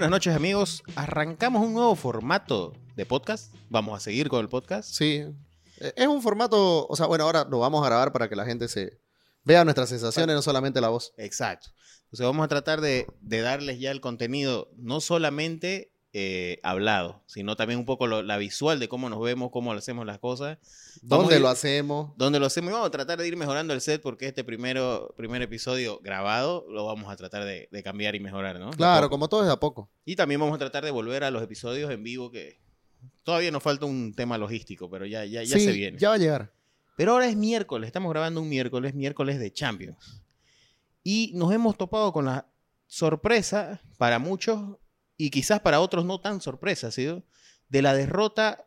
buenas noches amigos. Arrancamos un nuevo formato de podcast. Vamos a seguir con el podcast. Sí. Eh, Es un formato, o sea, bueno, ahora lo vamos a grabar para que la gente se vea nuestras sensaciones, no solamente la voz. Exacto. Entonces vamos a tratar de, de darles ya el contenido, no solamente eh, hablado, sino también un poco lo- la visual de cómo nos vemos, cómo hacemos las cosas. Vamos ¿Dónde ir- lo hacemos? Dónde lo hacemos y vamos a tratar de ir mejorando el set porque este primero, primer episodio grabado lo vamos a tratar de, de cambiar y mejorar, ¿no? Claro, como todo es a poco. Y también vamos a tratar de volver a los episodios en vivo que todavía nos falta un tema logístico, pero ya, ya, ya sí, se viene. ya va a llegar. Pero ahora es miércoles, estamos grabando un miércoles, miércoles de Champions. Y nos hemos topado con la sorpresa para muchos y quizás para otros no tan sorpresa, ¿sí? De la derrota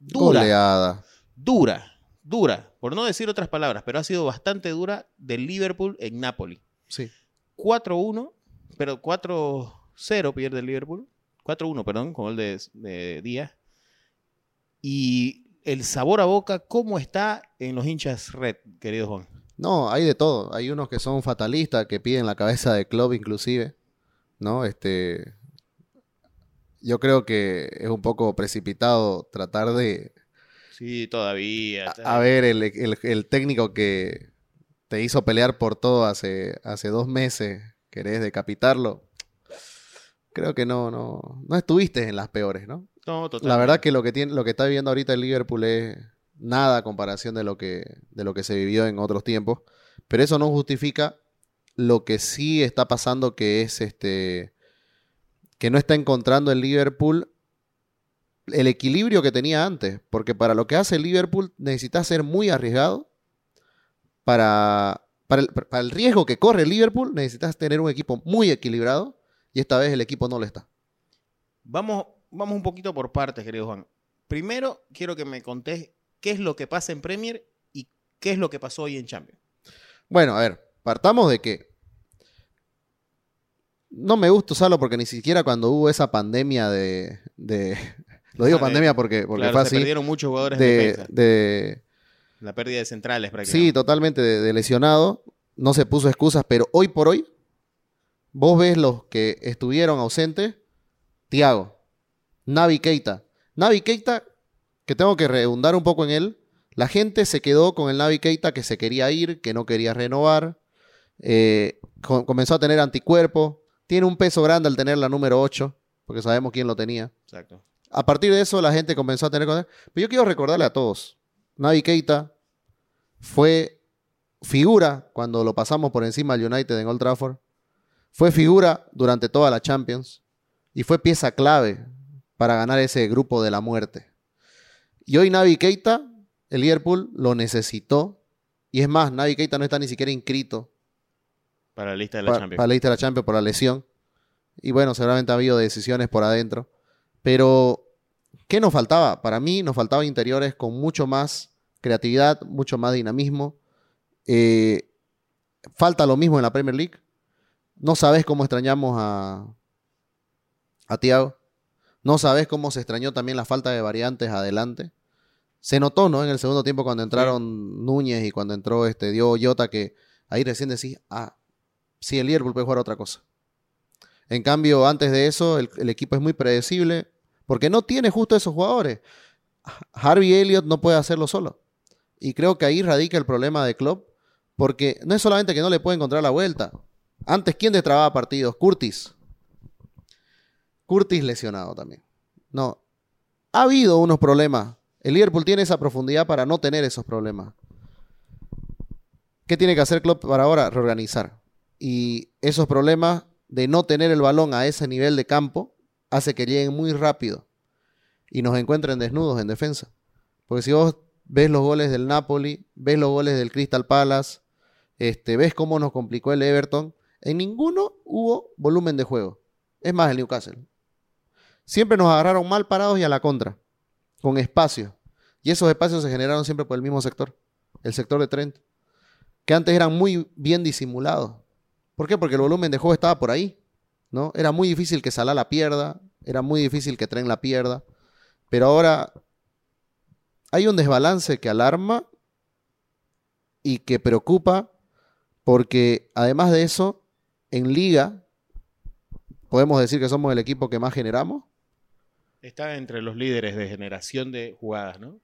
dura, Goleada. dura, dura, por no decir otras palabras, pero ha sido bastante dura del Liverpool en Napoli. Sí. 4-1, pero 4-0 pierde el Liverpool. 4-1, perdón, con el de, de Díaz. Y el sabor a boca, ¿cómo está en los hinchas red, querido Juan? No, hay de todo. Hay unos que son fatalistas, que piden la cabeza de club inclusive, ¿no? Este, yo creo que es un poco precipitado tratar de... Sí, todavía. A, a ver, el, el- el técnico que te hizo pelear por todo hace, hace dos meses, querés decapitarlo. Creo que no, no, no estuviste en las peores, ¿no? No, totalmente. La verdad que lo que tiene, lo que está viviendo ahorita el Liverpool es nada a comparación de lo que, de lo que se vivió en otros tiempos. Pero eso no justifica lo que sí está pasando, que es este que no está encontrando el Liverpool el equilibrio que tenía antes. Porque para lo que hace el Liverpool necesitas ser muy arriesgado. Para, para, el, para el riesgo que corre el Liverpool necesitas tener un equipo muy equilibrado. Y esta vez el equipo no lo está. Vamos, vamos un poquito por partes, querido Juan. Primero, quiero que me contés qué es lo que pasa en Premier y qué es lo que pasó hoy en Champions. Bueno, a ver, partamos de que no me gusta usarlo porque ni siquiera cuando hubo esa pandemia de... de- lo digo Ah, de- pandemia porque, porque Claro, fue se así. perdieron muchos jugadores de- La pérdida de centrales prácticamente. sí, totalmente de, de lesionado. No se puso excusas, pero hoy por hoy, vos ves los que estuvieron ausentes. Tiago, Navi Keita. Navi Keita, que tengo que redundar un poco en él. La gente se quedó con el Navi Keita que se quería ir, que no quería renovar. Eh, co- comenzó a tener anticuerpos. Tiene un peso grande al tener la número 8, porque sabemos quién lo tenía. Exacto. A partir de eso, la gente comenzó a tener. Pero yo quiero recordarle a todos: Navi Keita fue figura cuando lo pasamos por encima al United en Old Trafford. Fue figura durante toda la Champions. Y fue pieza clave para ganar ese grupo de la muerte. Y hoy Navi Keita, el Liverpool, lo necesitó. Y es más, Navi Keita no está ni siquiera inscrito Para la lista de la pa- Champions. para la lista de la Champions por la lesión. Y bueno, seguramente ha habido decisiones por adentro. Pero, ¿qué nos faltaba? Para mí nos faltaba interiores con mucho más creatividad, mucho más dinamismo. Eh, falta lo mismo en la Premier League. No sabes cómo extrañamos a, a Thiago. No sabes cómo se extrañó también la falta de variantes adelante. Se notó, ¿no? En el segundo tiempo cuando entraron Núñez y cuando entró este Diogo Jota que ahí recién decís, ah, sí, el Liverpool puede jugar otra cosa. En cambio, antes de eso, el, el equipo es muy predecible porque no tiene justo esos jugadores. Harvey Elliott no puede hacerlo solo. Y creo que ahí radica el problema de Klopp porque no es solamente que no le puede encontrar la vuelta. Antes, ¿quién destrababa partidos? Curtis. Curtis lesionado también. No. Ha habido unos problemas. El Liverpool tiene esa profundidad para no tener esos problemas. ¿Qué tiene que hacer Klopp para ahora? Reorganizar. Y esos problemas de no tener el balón a ese nivel de campo hace que lleguen muy rápido y nos encuentren desnudos en defensa. Porque si vos ves los goles del Napoli, ves los goles del Crystal Palace, este, ves cómo nos complicó el Everton, en ninguno hubo volumen de juego. Es más, el Newcastle. Siempre nos agarraron mal parados y a la contra, con espacio. Y esos espacios se generaron siempre por el mismo sector, el sector de Trent, que antes eran muy bien disimulados. ¿Por qué? Porque el volumen de juego estaba por ahí, ¿no? Era muy difícil que Salah la pierda, era muy difícil que Trent la pierda, pero ahora hay un desbalance que alarma y que preocupa porque además de eso, en liga podemos decir que somos el equipo que más generamos, Está entre los líderes de generación de jugadas, ¿no?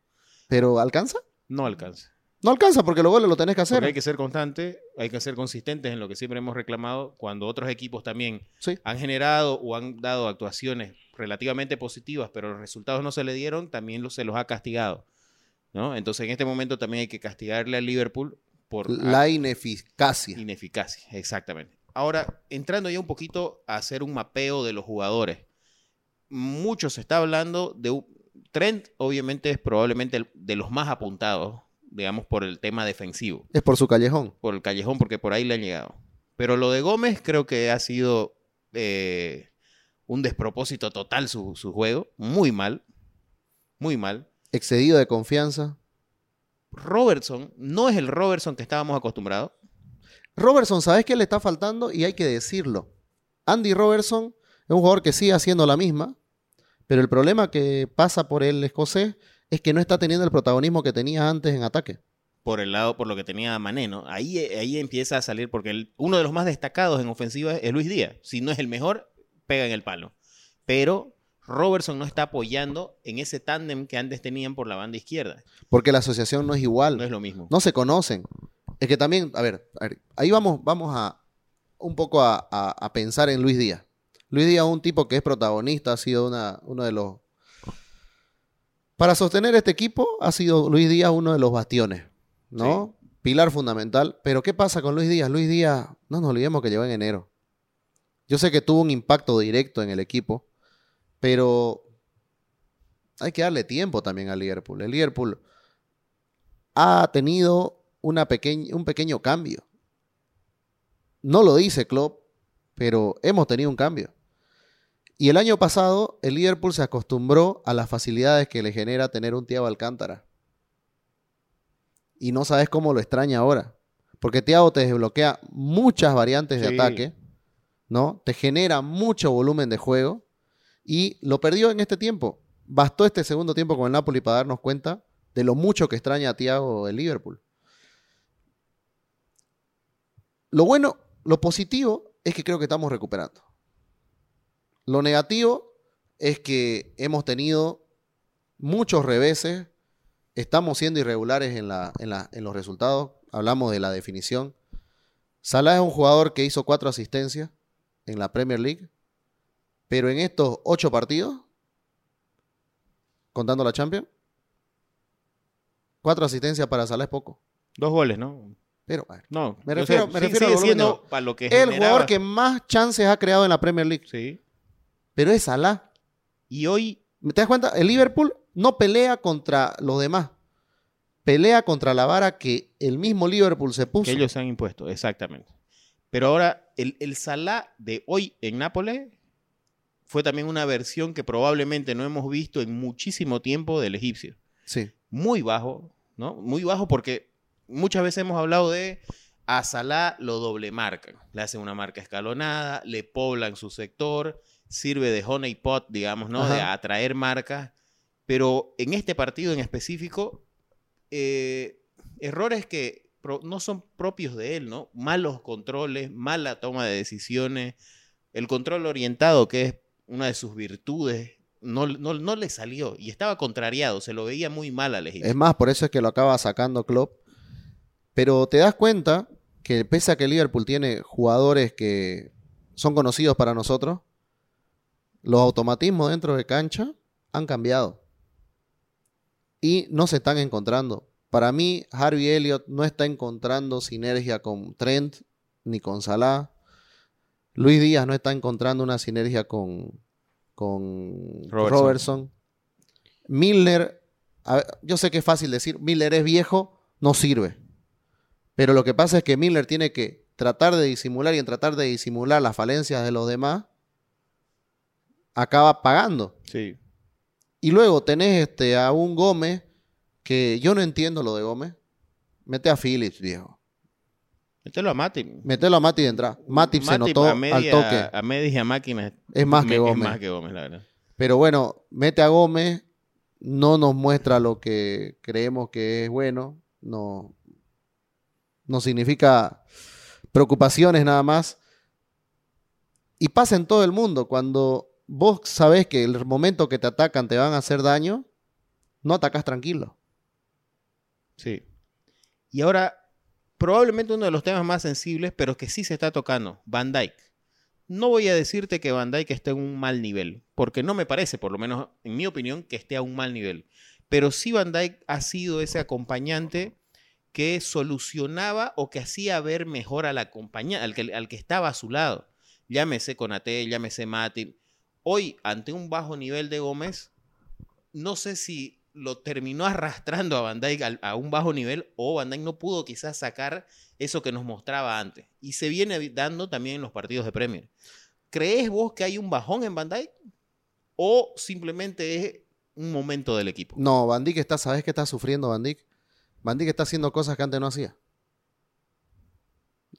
pero ¿alcanza? No alcanza. No alcanza porque los goles lo tenés que hacer. Porque hay que ser constante, hay que ser consistentes en lo que siempre hemos reclamado. Cuando otros equipos también Sí. han generado o han dado actuaciones relativamente positivas, pero los resultados no se le dieron, también lo- se los ha castigado. ¿no? Entonces, en este momento también hay que castigarle al Liverpool por La ineficacia. ineficacia. Exactamente. Ahora, entrando ya un poquito a hacer un mapeo de los jugadores. Mucho se está hablando de un... Trent, obviamente, es probablemente el- de los más apuntados, digamos, por el tema defensivo Es por su callejón. por el callejón porque por ahí le han llegado. Pero lo de Gómez creo que ha sido eh, un despropósito total su, su juego. Muy mal. Muy mal. Excedido de confianza. Robertson no es el Robertson que estábamos acostumbrados. Robertson, ¿sabes qué le está faltando? Y hay que decirlo. Andy Robertson es un jugador que sigue haciendo la misma, pero el problema que pasa por el escocés es que no está teniendo el protagonismo que tenía antes en ataque. Por el lado, por lo que tenía Mané, ¿no? Ahí, ahí empieza a salir, porque el- uno de los más destacados en ofensiva es Luis Díaz. Si no es el mejor, pega en el palo. Pero Robertson no está apoyando en ese tándem que antes tenían por la banda izquierda. Porque la asociación no es igual. No es lo mismo. No se conocen. Es que también, a ver, a ver, ahí vamos, vamos a un poco a, a- a pensar en Luis Díaz. Luis Díaz es un tipo que es protagonista, ha sido una, uno de los... Para sostener este equipo ha sido Luis Díaz uno de los bastiones, ¿no? Pilar fundamental. Pero ¿qué pasa con Luis Díaz? Luis Díaz, no nos olvidemos que llegó en enero. Yo sé que tuvo un impacto directo en el equipo, pero hay que darle tiempo también al Liverpool. El Liverpool ha tenido una un pequeño cambio. No lo dice Klopp, pero hemos tenido un cambio. Y el año pasado el Liverpool se acostumbró a las facilidades que le genera tener un Thiago Alcántara. Y no sabes cómo lo extraña ahora. Porque Thiago te desbloquea muchas variantes de Sí. ataque, ¿no? Te genera mucho volumen de juego y lo perdió en este tiempo. Bastó este segundo tiempo con el Napoli para darnos cuenta de lo mucho que extraña a Thiago el Liverpool. Lo bueno, lo positivo es que creo que estamos recuperando. Lo negativo es que hemos tenido muchos reveses, estamos siendo irregulares en, la- en la- en los resultados, hablamos de la definición. Salah es un jugador que hizo cuatro asistencias en la Premier League, pero en estos ocho partidos, contando la Champions, cuatro asistencias para Salah es poco. Dos goles, ¿no? Pero bueno, No, Me refiero- sé, me sí, refiero sigue siendo para lo que el generaba. jugador que más chances ha creado en la Premier League, Sí. Pero es Salah. Y hoy, ¿Te das cuenta? El Liverpool no pelea contra los demás. Pelea contra la vara que el mismo Liverpool se puso. que ellos se han impuesto, exactamente. Pero ahora, el, el Salah de hoy en Nápoles fue también una versión que probablemente no hemos visto en muchísimo tiempo del egipcio. Sí. Muy bajo, ¿no? Muy bajo porque muchas veces hemos hablado de a Salah lo doble marcan. Le hacen una marca escalonada, le poblan su sector, sirve de honey pot, digamos, ¿no? De atraer marcas. Pero en este partido en específico, eh, errores que no son propios de él, ¿no? Malos controles, mala toma de decisiones, el control orientado, que es una de sus virtudes, no, no, no le salió y estaba contrariado, se lo veía muy mal al egipcio. Es más, por eso es que lo acaba sacando Klopp. Pero te das cuenta que pese a que Liverpool tiene jugadores que son conocidos para nosotros, los automatismos dentro de cancha han cambiado. Y no se están encontrando. Para mí, Harvey Elliott no está encontrando sinergia con Trent ni con Salah. Luis Díaz no está encontrando una sinergia con, con Robertson. Robertson. Milner, a ver, yo sé que es fácil decir, Milner es viejo, no sirve. Pero lo que pasa es que Milner tiene que tratar de disimular y en tratar de disimular las falencias de los demás, acaba pagando. Sí. Y luego tenés este, a un Gómez, que yo no entiendo lo de Gómez. Mete a Phillips, viejo. Mételo a Mati. Metelo a Mati de entrada. Matip se notó a media, al toque. A media y a máquina. Es más que me- Gómez. Es más que Gómez, la verdad. Pero bueno, mete a Gómez, no nos muestra lo que creemos que es bueno, no, no significa preocupaciones nada más. Y pasa en todo el mundo. Cuando vos sabés que el momento que te atacan te van a hacer daño, no atacás tranquilo. Sí. Y ahora, probablemente uno de los temas más sensibles, pero que sí se está tocando, Van Dyke. No voy a decirte que Van Dyke esté en un mal nivel, porque no me parece, por lo menos en mi opinión, que esté a un mal nivel. Pero sí Van Dyke ha sido ese acompañante que solucionaba o que hacía ver mejor al, acompañante, al, que, al que estaba a su lado. Llámese Conate, llámese Mati. Hoy, ante un bajo nivel de Gómez, no sé si lo terminó arrastrando a Van Dijk a, un bajo nivel o Van Dijk no pudo quizás sacar eso que nos mostraba antes. Y se viene dando también en los partidos de Premier. ¿Crees vos que hay un bajón en Van Dijk? ¿O simplemente es un momento del equipo? No, Van Dijk está, ¿sabes qué está sufriendo Van Dijk? Van está haciendo cosas que antes no hacía.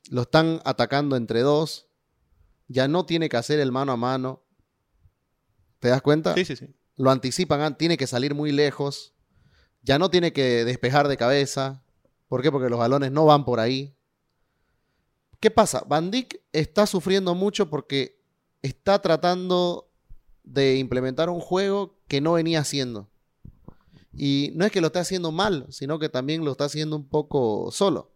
Lo están atacando entre dos. Ya no tiene que hacer el mano a mano. ¿Te das cuenta? Sí, sí, sí lo anticipan, ah, tiene que salir muy lejos, ya no tiene que despejar de cabeza. ¿Por qué? Porque los balones no van por ahí. ¿Qué pasa? Van Dijk está sufriendo mucho porque está tratando de implementar un juego que no venía haciendo. Y no es que lo esté haciendo mal, sino que también lo está haciendo un poco solo.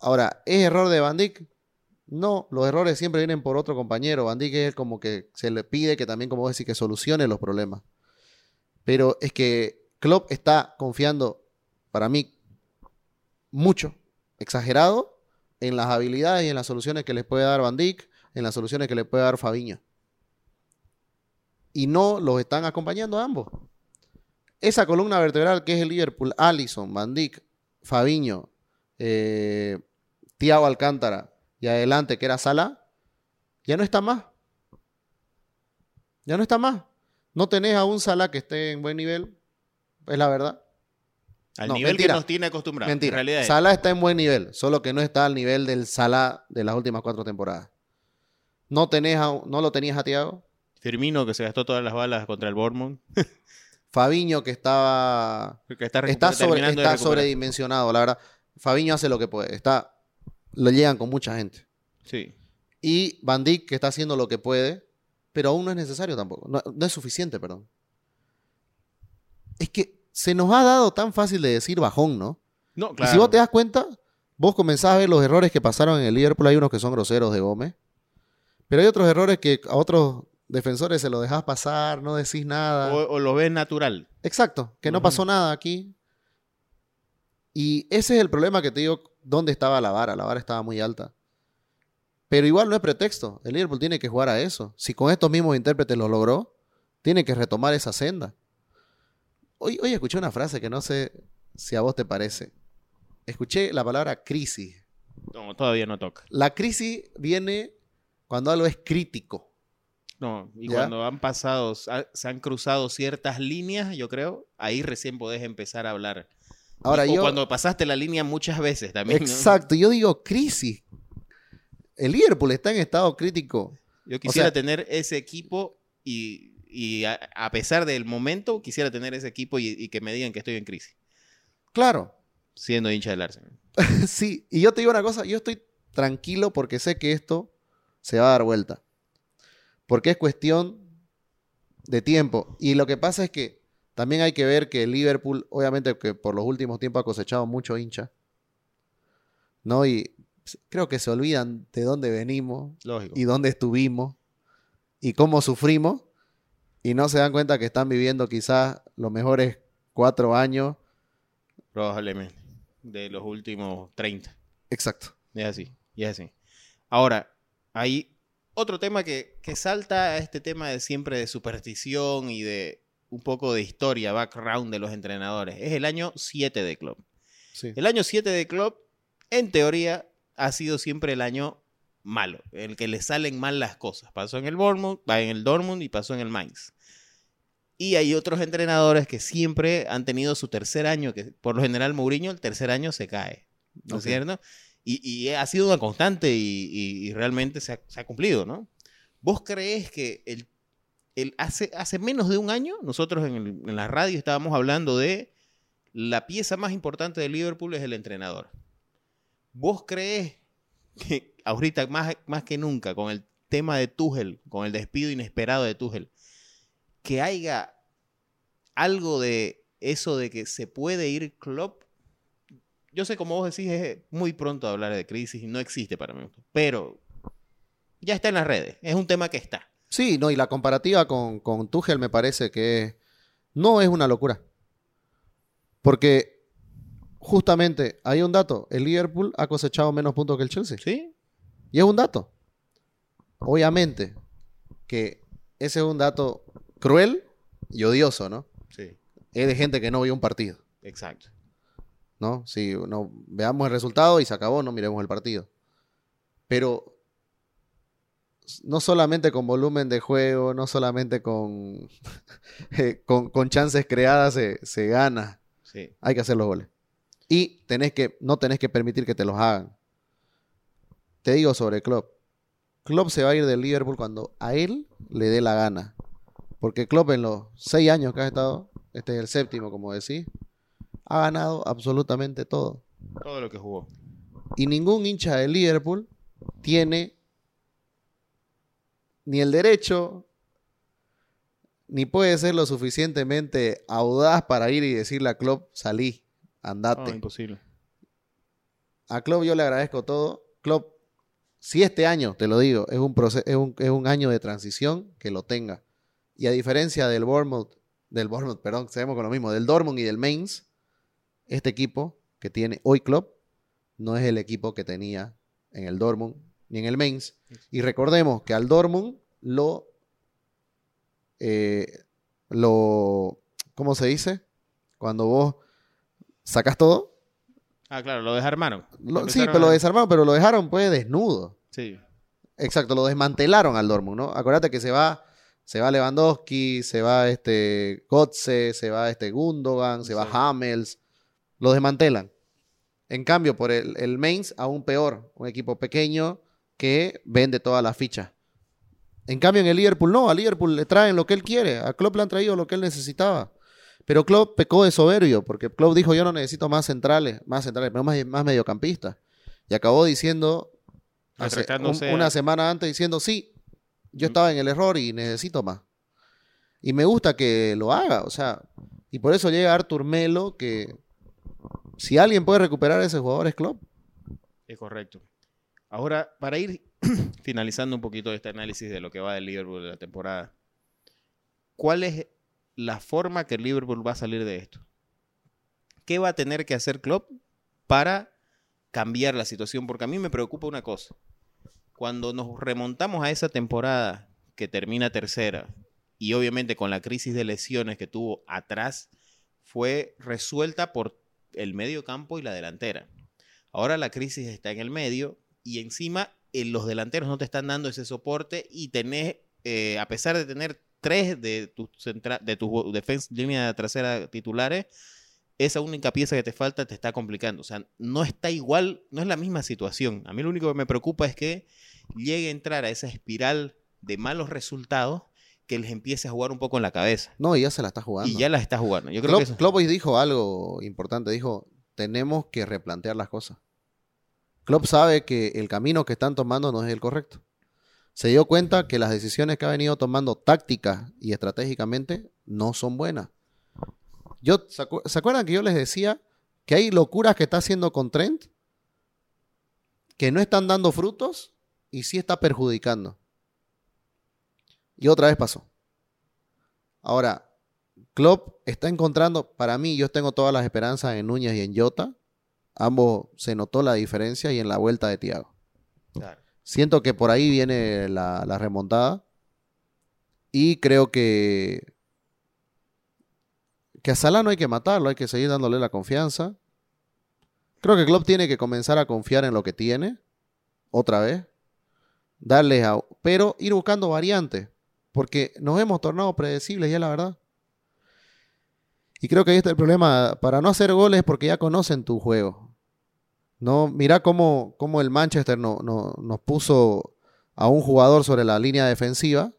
Ahora, ¿es error de Van Dijk? No, los errores siempre vienen por otro compañero. Van Dijk es como que se le pide que también, como vos decís, que solucione los problemas. Pero es que Klopp está confiando, para mí, mucho, exagerado, en las habilidades y en las soluciones que les puede dar Van Dijk, en las soluciones que le puede dar Fabiño. Y no los están acompañando ambos. Esa columna vertebral que es el Liverpool, Allison, Van Dijk, Fabiño, eh, Alcántara, y adelante, que era Sala, ya no está más. Ya no está más. No tenés a un Sala que esté en buen nivel, es la verdad. Al nivel que nos tiene acostumbrados. Mentira. Sala está en buen nivel, solo que no está al nivel del Sala de las últimas cuatro temporadas. No, tenés no lo tenías a Tiago. Firmino, que se gastó todas las balas contra el Bournemouth. Fabiño, que estaba. Que está, está, sobre, está sobredimensionado, la verdad. Fabiño hace lo que puede. Está lo llegan con mucha gente. Sí. Y Van Dijk, que está haciendo lo que puede, pero aún no es necesario tampoco. No, es suficiente, perdón. Es que se nos ha dado tan fácil de decir bajón, ¿no? No, claro. Y si vos te das cuenta, vos comenzás a ver los errores que pasaron en el Liverpool. Hay unos que son groseros de Gómez. Pero hay otros errores que a otros defensores se los dejas pasar, no decís nada. O, lo ves natural. Exacto, que no pasó nada aquí. Y ese es el problema que te digo, ¿dónde estaba la vara? La vara estaba muy alta. Pero igual no es pretexto. El Liverpool tiene que jugar a eso. Si con estos mismos intérpretes lo logró, tiene que retomar esa senda. Hoy, hoy escuché una frase que no sé si a vos te parece. Escuché la palabra crisis. No, todavía no toca. La crisis viene cuando algo es crítico. No, y cuando han pasado, se han cruzado ciertas líneas, yo creo, ahí recién podés empezar a hablar Ahora o cuando pasaste la línea muchas veces también. Exacto, yo digo crisis. El Liverpool está en estado crítico. Yo quisiera tener ese equipo y, a, pesar del momento, quisiera tener ese equipo y, que me digan que estoy en crisis. Claro. Siendo hincha del Arsenal. sí, y yo te digo una cosa, yo estoy tranquilo porque sé que esto se va a dar vuelta. Porque es cuestión de tiempo. Y lo que pasa es que también hay que ver que Liverpool, obviamente que por los últimos tiempos ha cosechado mucho hincha. ¿No? Y creo que se olvidan de dónde venimos y dónde estuvimos y cómo sufrimos y no se dan cuenta que están viviendo quizás los mejores cuatro años. Probablemente, de los últimos 30. Exacto. Es así, es así. Ahora, hay otro tema que, que salta a este tema de siempre de superstición y de un poco de historia, background de los entrenadores. Es el año 7 de club. El año 7 de club, en teoría, ha sido siempre el año malo, el que le salen mal las cosas. Pasó en el Bournemouth, va en el Dortmund y pasó en el Mainz. Y hay otros entrenadores que siempre han tenido su tercer año, que por lo general Mourinho el tercer año se cae, ¿no es cierto? Y, ha sido una constante y, realmente se ha, se ha, cumplido, ¿no? ¿Vos crees que el hace, hace menos de un año, nosotros en, la radio estábamos hablando de la pieza más importante de Liverpool es el entrenador. ¿Vos crees que ahorita más, más que nunca, con el tema de Tuchel, con el despido inesperado de Tuchel, que haya algo de eso de que se puede ir Klopp. Yo sé, como vos decís, es muy pronto hablar de crisis y no existe para mí. Pero ya está en las redes. Es un tema que está. Sí, no, y la comparativa con, con Tuchel me parece que no es una locura. Porque justamente hay un dato, el Liverpool ha cosechado menos puntos que el Chelsea. ¿Sí? Y es un dato. Obviamente que ese es un dato cruel y odioso, ¿no? Sí, Es de gente que no vio un partido, exacto. ¿no? Si no veamos el resultado y se acabó, no miremos el partido. Pero no solamente con volumen de juego, no solamente con, eh, con, con chances creadas se, se gana. Sí. Hay que hacer los goles. Y tenés que, no tenés que permitir que te los hagan. Te digo sobre Klopp. Klopp se va a ir del Liverpool cuando a él le dé la gana. Porque Klopp en los seis años que ha estado, este es el séptimo, como decís, ha ganado absolutamente todo. Todo lo que jugó. Y ningún hincha del Liverpool tiene ni el derecho, ni puede ser lo suficientemente audaz para ir y decirle a Klopp, salí, andate. imposible. A Klopp yo le agradezco todo. Klopp, si este año, te lo digo, es un, es un, es un año de transición, que lo tenga. Y a diferencia del Bournemouth, del Bournemouth, perdón, sabemos con lo mismo, del Dortmund y del Mainz, este equipo que tiene hoy Klopp no es el equipo que tenía en el Dortmund ni en el Mainz. Y recordemos que al Dortmund lo, eh, lo, ¿cómo se dice? Cuando vos sacas todo, Ah, claro, lo desarmaron. lo- sí, pero lo desarmaron, pero lo dejaron pues desnudo. Sí. Exacto, lo desmantelaron al Dortmund, ¿no? Acuérdate que se va, se va Lewandowski, se va este Gotze, se va este Gundogan, se va. Hamels, lo desmantelan. En cambio, por el, el Mainz, aún peor, un equipo pequeño que vende todas las fichas. En cambio, en el Liverpool no, a Liverpool le traen lo que él quiere, a Klopp le han traído lo que él necesitaba. Pero Klopp pecó de soberbio, porque Klopp dijo, yo no necesito más centrales, más centrales, pero más, más mediocampistas. Y acabó diciendo, hace un- una semana antes, diciendo, sí, yo estaba en el error y necesito más. Y me gusta que lo haga, o sea, y por eso llega Artur Melo, que si alguien puede recuperar a ese jugador es Klopp. Es correcto. Ahora, para ir finalizando un poquito este análisis de lo que va del Liverpool de la temporada, ¿cuál es la forma que el Liverpool va a salir de esto? ¿Qué va a tener que hacer Klopp para cambiar la situación? Porque a mí me preocupa una cosa. Cuando nos remontamos a esa temporada que termina tercera y obviamente con la crisis de lesiones que tuvo atrás, fue resuelta por el medio campo y la delantera. Ahora la crisis está en el medio y encima eh, los delanteros no te están dando ese soporte y tenés, eh, a pesar de tener tres de tus de tus defensa línea trasera titulares, esa única pieza que te falta te está complicando. O sea, no está igual, no es la misma situación. A mí lo único que me preocupa es que llegue a entrar a esa espiral de malos resultados que les empiece a jugar un poco en la cabeza. No, y ya se la está jugando. Y ya la está jugando. Yo creo Klopp, que eso- Klopp dijo algo importante, dijo, tenemos que replantear las cosas. Klopp sabe que el camino que están tomando no es el correcto. Se dio cuenta que las decisiones que ha venido tomando tácticas y estratégicamente no son buenas. Yo, ¿se, se acuerdan que yo les decía que hay locuras que está haciendo con Trent que no están dando frutos y sí está perjudicando? Y otra vez pasó. Ahora, Klopp está encontrando, para mí, yo tengo todas las esperanzas en Núñez y en Jota. Ambos se notó la diferencia y en la vuelta de. Claro. Siento que por ahí viene la, la remontada. Y creo que, que a Salah no hay que matarlo, hay que seguir dándole la confianza. Creo que Klopp tiene que comenzar a confiar en lo que tiene, otra vez. Darle a, pero ir buscando variantes, porque nos hemos tornado predecibles ya la verdad. Y creo que ahí está el problema. Para no hacer goles porque ya conocen tu juego. No, mira cómo, cómo el Manchester no, no- nos puso a un jugador sobre la línea defensiva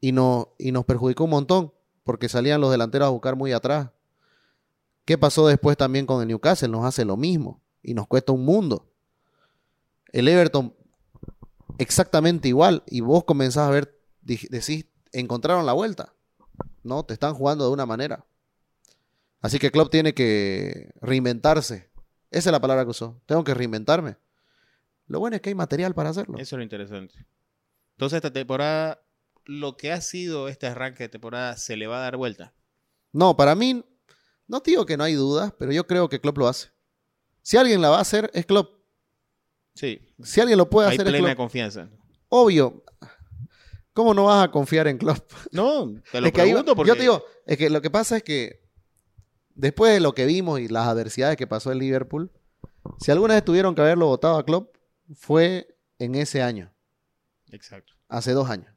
y, no, y nos perjudicó un montón porque salían los delanteros a buscar muy atrás. ¿Qué pasó después también con el Newcastle? Nos hace lo mismo y nos cuesta un mundo. El Everton exactamente igual. Y vos comenzás a ver, decís, encontraron la vuelta. No, te están jugando de una manera. Así que Klopp tiene que reinventarse. Esa es la palabra que usó. Tengo que reinventarme. Lo bueno es que hay material para hacerlo. Eso es lo interesante. Entonces, esta temporada, lo que ha sido este arranque de temporada, se le va a dar vuelta. No, para mí, no te digo que no hay dudas, pero yo creo que Klopp lo hace. Si alguien la va a hacer, es Klopp. Sí, Si alguien lo puede hay hacer, es plena Klopp. confianza. Obvio. ¿Cómo no vas a confiar en Klopp? No, te lo Es que ahí- porque... Yo te digo, es que lo que pasa es que después de lo que vimos y las adversidades que pasó en Liverpool, si alguna vez tuvieron que haberlo votado a Klopp, fue en ese año, Exacto. hace dos años.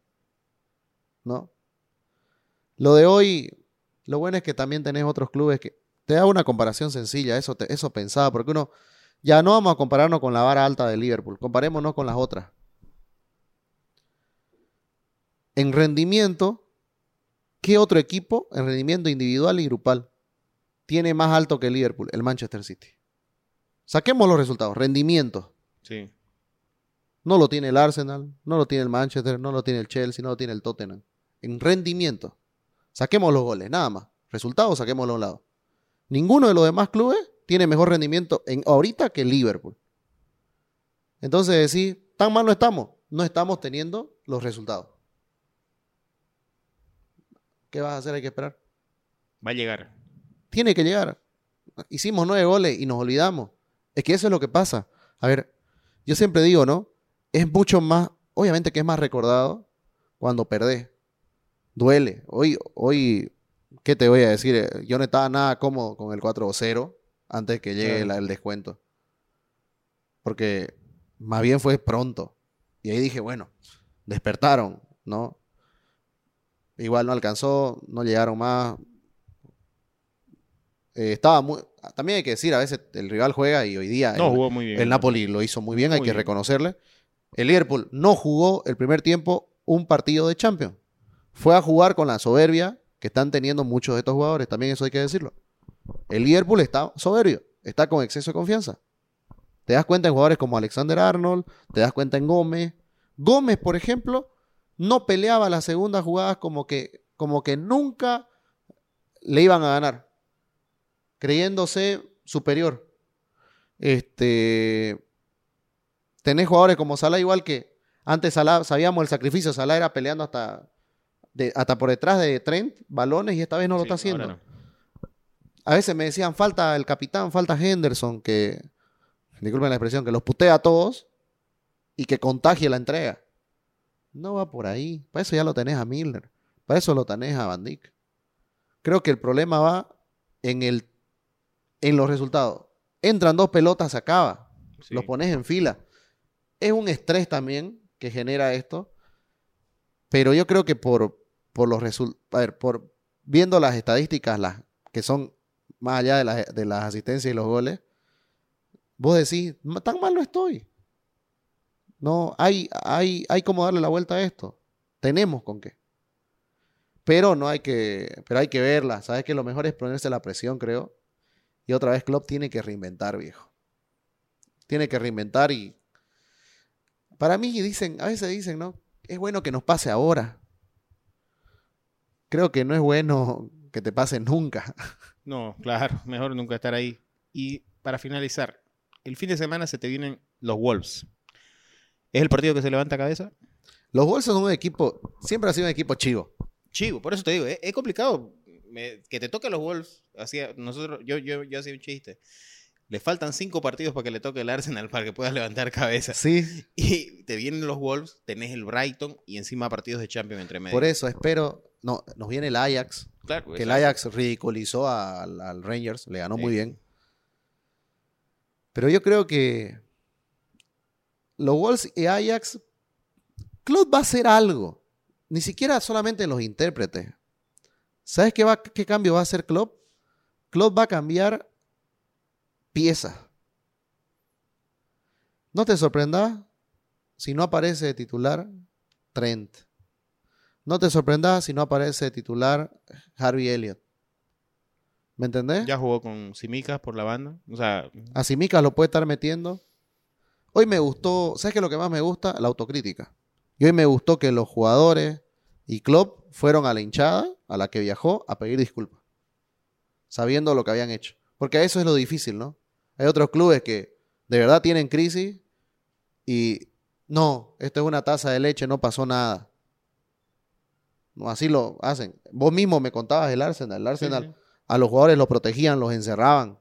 ¿No? Lo de hoy, lo bueno es que también tenés otros clubes que te da una comparación sencilla, eso, te- eso pensaba, porque uno, ya no vamos a compararnos con la vara alta de Liverpool, comparémonos con las otras. En rendimiento, ¿qué otro equipo en rendimiento individual y grupal tiene más alto que Liverpool? El Manchester City. Saquemos los resultados. Rendimiento. Sí. No lo tiene el Arsenal, no lo tiene el Manchester, no lo tiene el Chelsea, no lo tiene el Tottenham. En rendimiento. Saquemos los goles, nada más. Resultados, saquémoslo a un lado. Ninguno de los demás clubes tiene mejor rendimiento en, ahorita que el Liverpool. Entonces decir, tan mal no estamos. No estamos teniendo los resultados. ¿Qué vas a hacer? Hay que esperar. Va a llegar. Tiene que llegar. Hicimos nueve goles y nos olvidamos. Es que eso es lo que pasa. A ver, yo siempre digo, ¿no? Es mucho más, obviamente que es más recordado cuando perdés. Duele. Hoy, hoy, ¿qué te voy a decir? Eh, Yo no estaba nada cómodo con el 4-0 antes que llegue la- el descuento. Porque más bien fue pronto. Y ahí dije, bueno, despertaron, ¿no? Igual no alcanzó, no llegaron más. Eh, estaba muy. También hay que decir, a veces el rival juega y hoy día No, el, jugó muy bien. el Napoli lo hizo muy bien, hay que bien. reconocerle. El Liverpool no jugó el primer tiempo un partido de Champions. Fue a jugar con la soberbia que están teniendo muchos de estos jugadores, también eso hay que decirlo. El Liverpool está soberbio, está con exceso de confianza. Te das cuenta en jugadores como Alexander Arnold, te das cuenta en Gómez. Gómez, por ejemplo, no peleaba las segundas jugadas como que, como que nunca le iban a ganar, creyéndose superior. Este, tenés jugadores como Salah igual que antes Salah, sabíamos el sacrificio, Salah era peleando hasta, de- hasta por detrás de Trent, balones, y esta vez no lo está haciendo. no. A veces me decían, falta el capitán, falta Henderson, que, disculpen la expresión, que los putea a todos y que contagie la entrega. No va por ahí. Para eso ya lo tenés a Milner. Para eso lo tenés a Van Dijk. Creo que el problema va en, el, en los resultados. Entran dos pelotas, se acaba. Sí. Los pones en fila. Es un estrés también que genera esto. Pero yo creo que por, por los resultados, por viendo las estadísticas, las que son más allá de, la- de las asistencias y los goles, vos decís, "Ma- tan mal no estoy. No, hay, hay, hay como darle la vuelta a esto. Tenemos con qué. Pero no hay que, pero hay que verla. Sabes que lo mejor es ponerse la presión, creo. Y otra vez Klopp tiene que reinventar, viejo. Tiene que reinventar y para mí dicen, a veces dicen, ¿no? Es bueno que nos pase ahora. Creo que no es bueno que te pase nunca. No, claro, mejor nunca estar ahí. Y para finalizar, el fin de semana se te vienen los Wolves. ¿Es el partido que se levanta cabeza? Los Wolves son un equipo, siempre ha sido un equipo chivo. Chivo, por eso te digo, es, es complicado me- que te toque los Wolves. Hacía, nosotros, yo, yo, yo hacía un chiste. Le faltan cinco partidos para que le toque el Arsenal para que puedas levantar cabeza. Sí. Y te vienen los Wolves, tenés el Brighton y encima partidos de Champions entre medio. Por eso espero, no, nos viene el Ajax, Claro, que el. Ajax ridiculizó al, al Rangers, le ganó Sí. muy bien. Pero yo creo que los Wolves y Ajax, Klopp va a hacer algo. Ni siquiera solamente los intérpretes. ¿Sabes qué, va, qué cambio va a hacer Klopp? Klopp va a cambiar piezas. No te sorprendas si no aparece de titular Trent. No te sorprendas si no aparece de titular Harvey Elliott. ¿Me entendés? Ya jugó con Simicas por la banda. O sea, A Simicas lo puede estar metiendo. Hoy me gustó, ¿sabes qué es lo que más me gusta? La autocrítica. Y hoy me gustó que los jugadores y Klopp fueron a la hinchada, a la que viajó, a pedir disculpas. Sabiendo lo que habían hecho. Porque eso es lo difícil, ¿no? Hay otros clubes que de verdad tienen crisis y no, esto es una taza de leche, no pasó nada. No, así lo hacen. Vos mismo me contabas el Arsenal. El Arsenal Sí, sí. a los jugadores los protegían, los encerraban.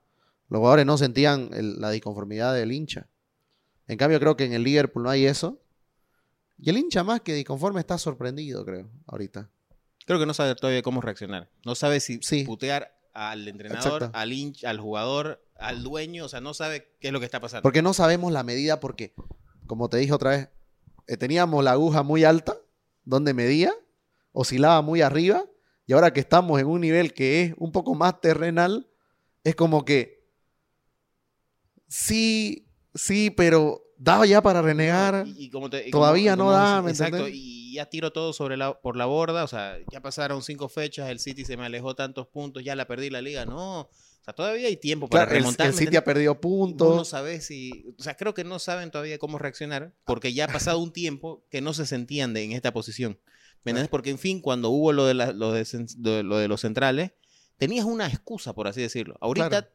Los jugadores no sentían el- la disconformidad del hincha. En cambio, creo que en el Liverpool no hay eso. Y el hincha más que disconforme está sorprendido, creo, ahorita. Creo que no sabe todavía cómo reaccionar. No sabe si Sí. putear al entrenador, Exacto. al hincha, al jugador, al dueño. O sea, no sabe qué es lo que está pasando. Porque no sabemos la medida porque, como te dije otra vez, eh, teníamos la aguja muy alta, donde medía, oscilaba muy arriba, y ahora que estamos en un nivel que es un poco más terrenal, es como que sí, sí, pero daba ya para renegar. Y- y como te- y Todavía como- no da, ¿me Exacto, entendés? y ya tiro todo sobre la, por la borda, o sea, ya pasaron cinco fechas, el City se me alejó tantos puntos, ya la perdí la liga, no, o sea, todavía hay tiempo para Claro, remontar. el ¿me City ha perdido Vos no puntos. sabés si, o sea, creo que no saben todavía cómo reaccionar, porque ya ha pasado un tiempo que no se sentían de- en esta posición, ¿me? Porque, en fin, cuando hubo lo de, la- lo de, cen- de- lo de los centrales, tenías una excusa, por así decirlo. Ahorita, Claro.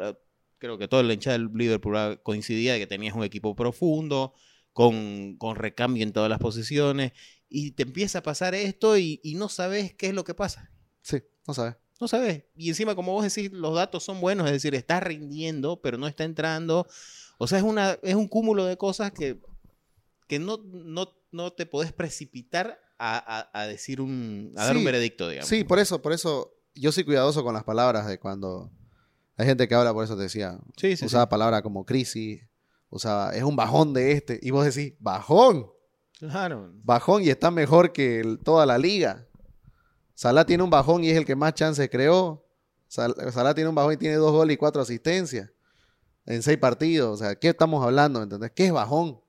ver, creo que toda la hinchada del Liverpool coincidía de que tenías un equipo profundo, con, con recambio en todas las posiciones, y te empieza a pasar esto y, y no sabes qué es lo que pasa. Sí, no sabes. No sabes. Y encima, como vos decís, los datos son buenos, es decir, está rindiendo, pero no está entrando. O sea, es, una, es un cúmulo de cosas que, que no, no, no te podés precipitar a, a- a decir un, a dar un veredicto, digamos. Sí, por eso, por eso yo soy cuidadoso con las palabras de cuando hay gente que habla, por eso te decía, sí, sí. usaba palabras como crisis, usaba, es un bajón de este, y vos decís, bajón. Claro. bajón y está mejor que el- toda la liga. Salah tiene un bajón y es el que más chances creó. Sal- Salah tiene un bajón y tiene dos goles y cuatro asistencias en seis partidos. O sea, ¿qué estamos hablando? ¿Entendés? ¿Qué es bajón?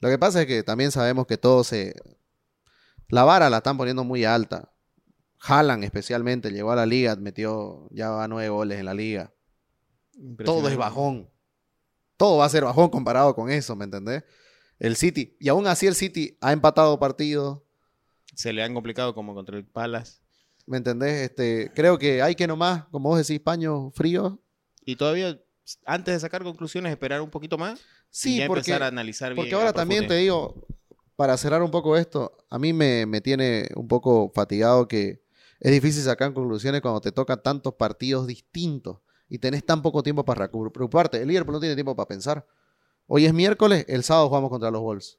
Lo que pasa es que también sabemos que todo se... La vara la están poniendo muy alta. Haaland especialmente llegó a la liga, metió, ya va nueve goles en la liga. Todo es bajón. Todo va a ser bajón comparado con eso, ¿me entendés? El City, y aún así el City ha empatado partidos, Se le han complicado como contra el Palace. ¿me entendés? Este, creo que hay que nomás, como vos decís, paños fríos. Y todavía, antes de sacar conclusiones, esperar un poquito más y Sí, ya porque, empezar a analizar bien. porque ahora también te digo, para cerrar un poco esto, a mí me, me tiene un poco fatigado que es difícil sacar conclusiones cuando te tocan tantos partidos distintos y tenés tan poco tiempo para preocuparte. El Liverpool no tiene tiempo para pensar. Hoy es miércoles, el sábado jugamos contra los Wolves.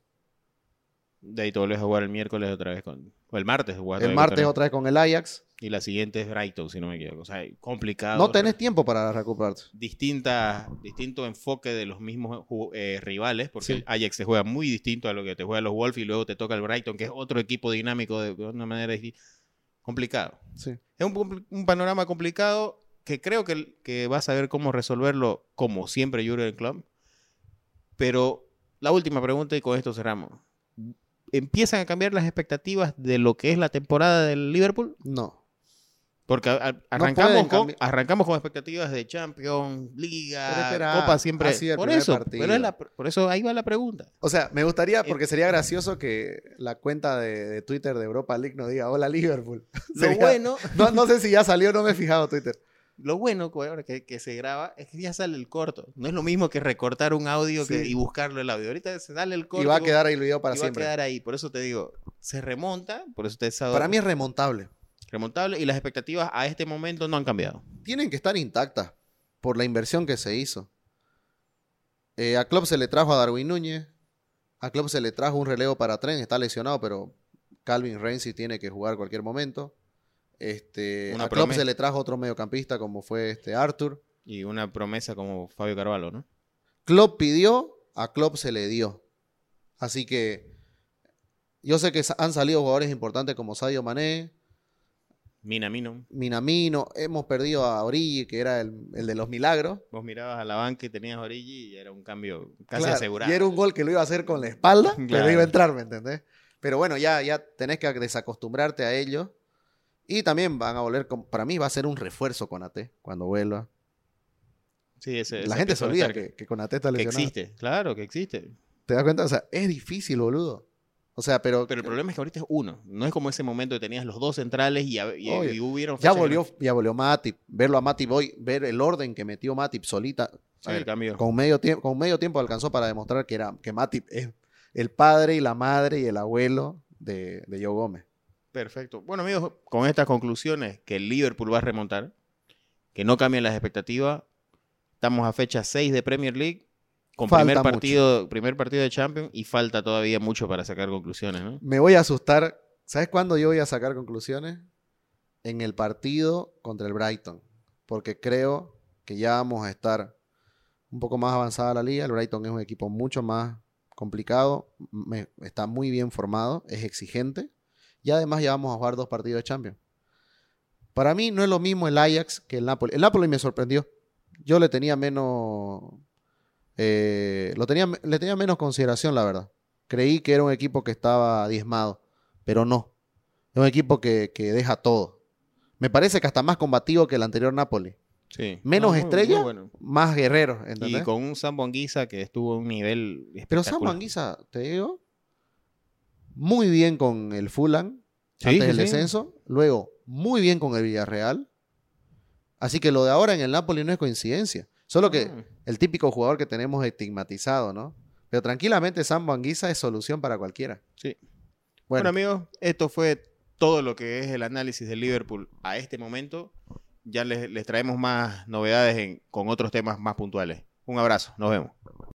De ahí te volvés a jugar el miércoles otra vez con. O el martes jugás El martes otra vez con el Ajax. Y la siguiente es Brighton, si no me equivoco. O sea, complicado. No tenés tiempo para recuperarte. distinta, distinto enfoque de los mismos ju- eh, rivales, porque Sí. el Ajax se juega muy distinto a lo que te juegan los Wolves y luego te toca el Brighton, que es otro equipo dinámico de, de una manera distinta. Complicado. Sí. Es un, panorama complicado que creo que, que va a saber cómo resolverlo, como siempre Jurgen Klopp. Pero la última pregunta y con esto cerramos. ¿Empiezan a cambiar las expectativas de lo que es la temporada del Liverpool? No. Porque arrancamos, con, cambi- arrancamos con expectativas de Champions, Liga, Copa siempre. por eso, partido. pero es la- por eso ahí va la pregunta. O sea, me gustaría, Eh, porque sería gracioso que la cuenta de, de Twitter de Europa League nos diga, hola Liverpool. Lo Sería- bueno, No, no sé si ya salió, no me he fijado Twitter. lo bueno que ahora que, se graba es que ya sale el corto. No es lo mismo que recortar un audio que- y buscarlo el audio. Ahorita se sale el corto Y va a quedar ahí el video para y va a siempre. quedar ahí. Por eso te digo, se remonta, por eso te Para mí es remontable. Remontable y las expectativas a este momento no han cambiado. Tienen que estar intactas por la inversión que se hizo. Eh, a Klopp se le trajo a Darwin Núñez. A Klopp se le trajo un relevo para tren. Está lesionado, pero Calvin Ramsey tiene que jugar cualquier momento. Este, Una a Klopp se le trajo otro mediocampista como fue este Arthur. Y una promesa como Fabio Carvalho, ¿no? Klopp pidió, a Klopp se le dio. Así que yo sé que han salido jugadores importantes como Sadio Mané, Minamino. Minamino, hemos perdido a Origi, que era el, el de los milagros. Vos mirabas a la banca y tenías a Origi y era un cambio casi Claro, asegurado. Y era un gol que lo iba a hacer con la espalda, pero iba a entrar, ¿me entendés? Pero bueno, ya, ya tenés que desacostumbrarte a ello. Y también van a volver, con- para mí va a ser un refuerzo con AT cuando vuelva. Sí, ese, La gente se olvida que, que Konaté está que lesionado. existe. Claro que existe. ¿Te das cuenta? O sea, es difícil, boludo. O sea, pero, Pero el problema es que ahorita es uno. No es como ese momento que tenías los dos centrales y, y, hubieron ya volvió, ya volvió Matip. Verlo a Matip hoy, ver el orden que metió Matip solita. Sí, ver, con medio tiempo, con medio tiempo alcanzó para demostrar que era que Matip es el padre y la madre y el abuelo de, de Joe Gómez. Perfecto. Bueno, amigos, con estas conclusiones, que el Liverpool va a remontar, que no cambien las expectativas. Estamos a fecha 6 de Premier League, con Falta primer mucho. partido, primer partido de Champions, y falta todavía mucho para sacar conclusiones, ¿no? Me voy a asustar. ¿Sabes cuándo yo voy a sacar conclusiones? En el partido contra el Brighton. Porque creo que ya vamos a estar un poco más avanzada la liga. El Brighton es un equipo mucho más complicado. me- está muy bien formado. Es exigente. Y además ya vamos a jugar dos partidos de Champions. Para mí no es lo mismo el Ajax que el Napoli. El Napoli me sorprendió. Yo le tenía menos. Eh, lo tenía, le tenía menos consideración, la verdad. Creí que era un equipo que estaba diezmado, pero no. Es un equipo que, que deja todo. Me parece que hasta más combativo que el anterior Napoli. Sí. Menos estrella, bueno. Más guerrero, ¿entendés? Y con un Sam Bonguisa que estuvo a un nivel Pero Sam espectacular. Anguisa, te digo, muy bien con el Fulham Sí, antes del sí. descenso. Luego, muy bien con el Villarreal. Así que lo de ahora en el Napoli no es coincidencia. Solo que Ah. el típico jugador que tenemos estigmatizado, ¿no? Pero tranquilamente Sam Anguisa es solución para cualquiera. Sí. Bueno, Bueno, amigos, esto fue todo lo que es el análisis del Liverpool a este momento. Ya les, les traemos más novedades en- con otros temas más puntuales. Un abrazo, nos vemos.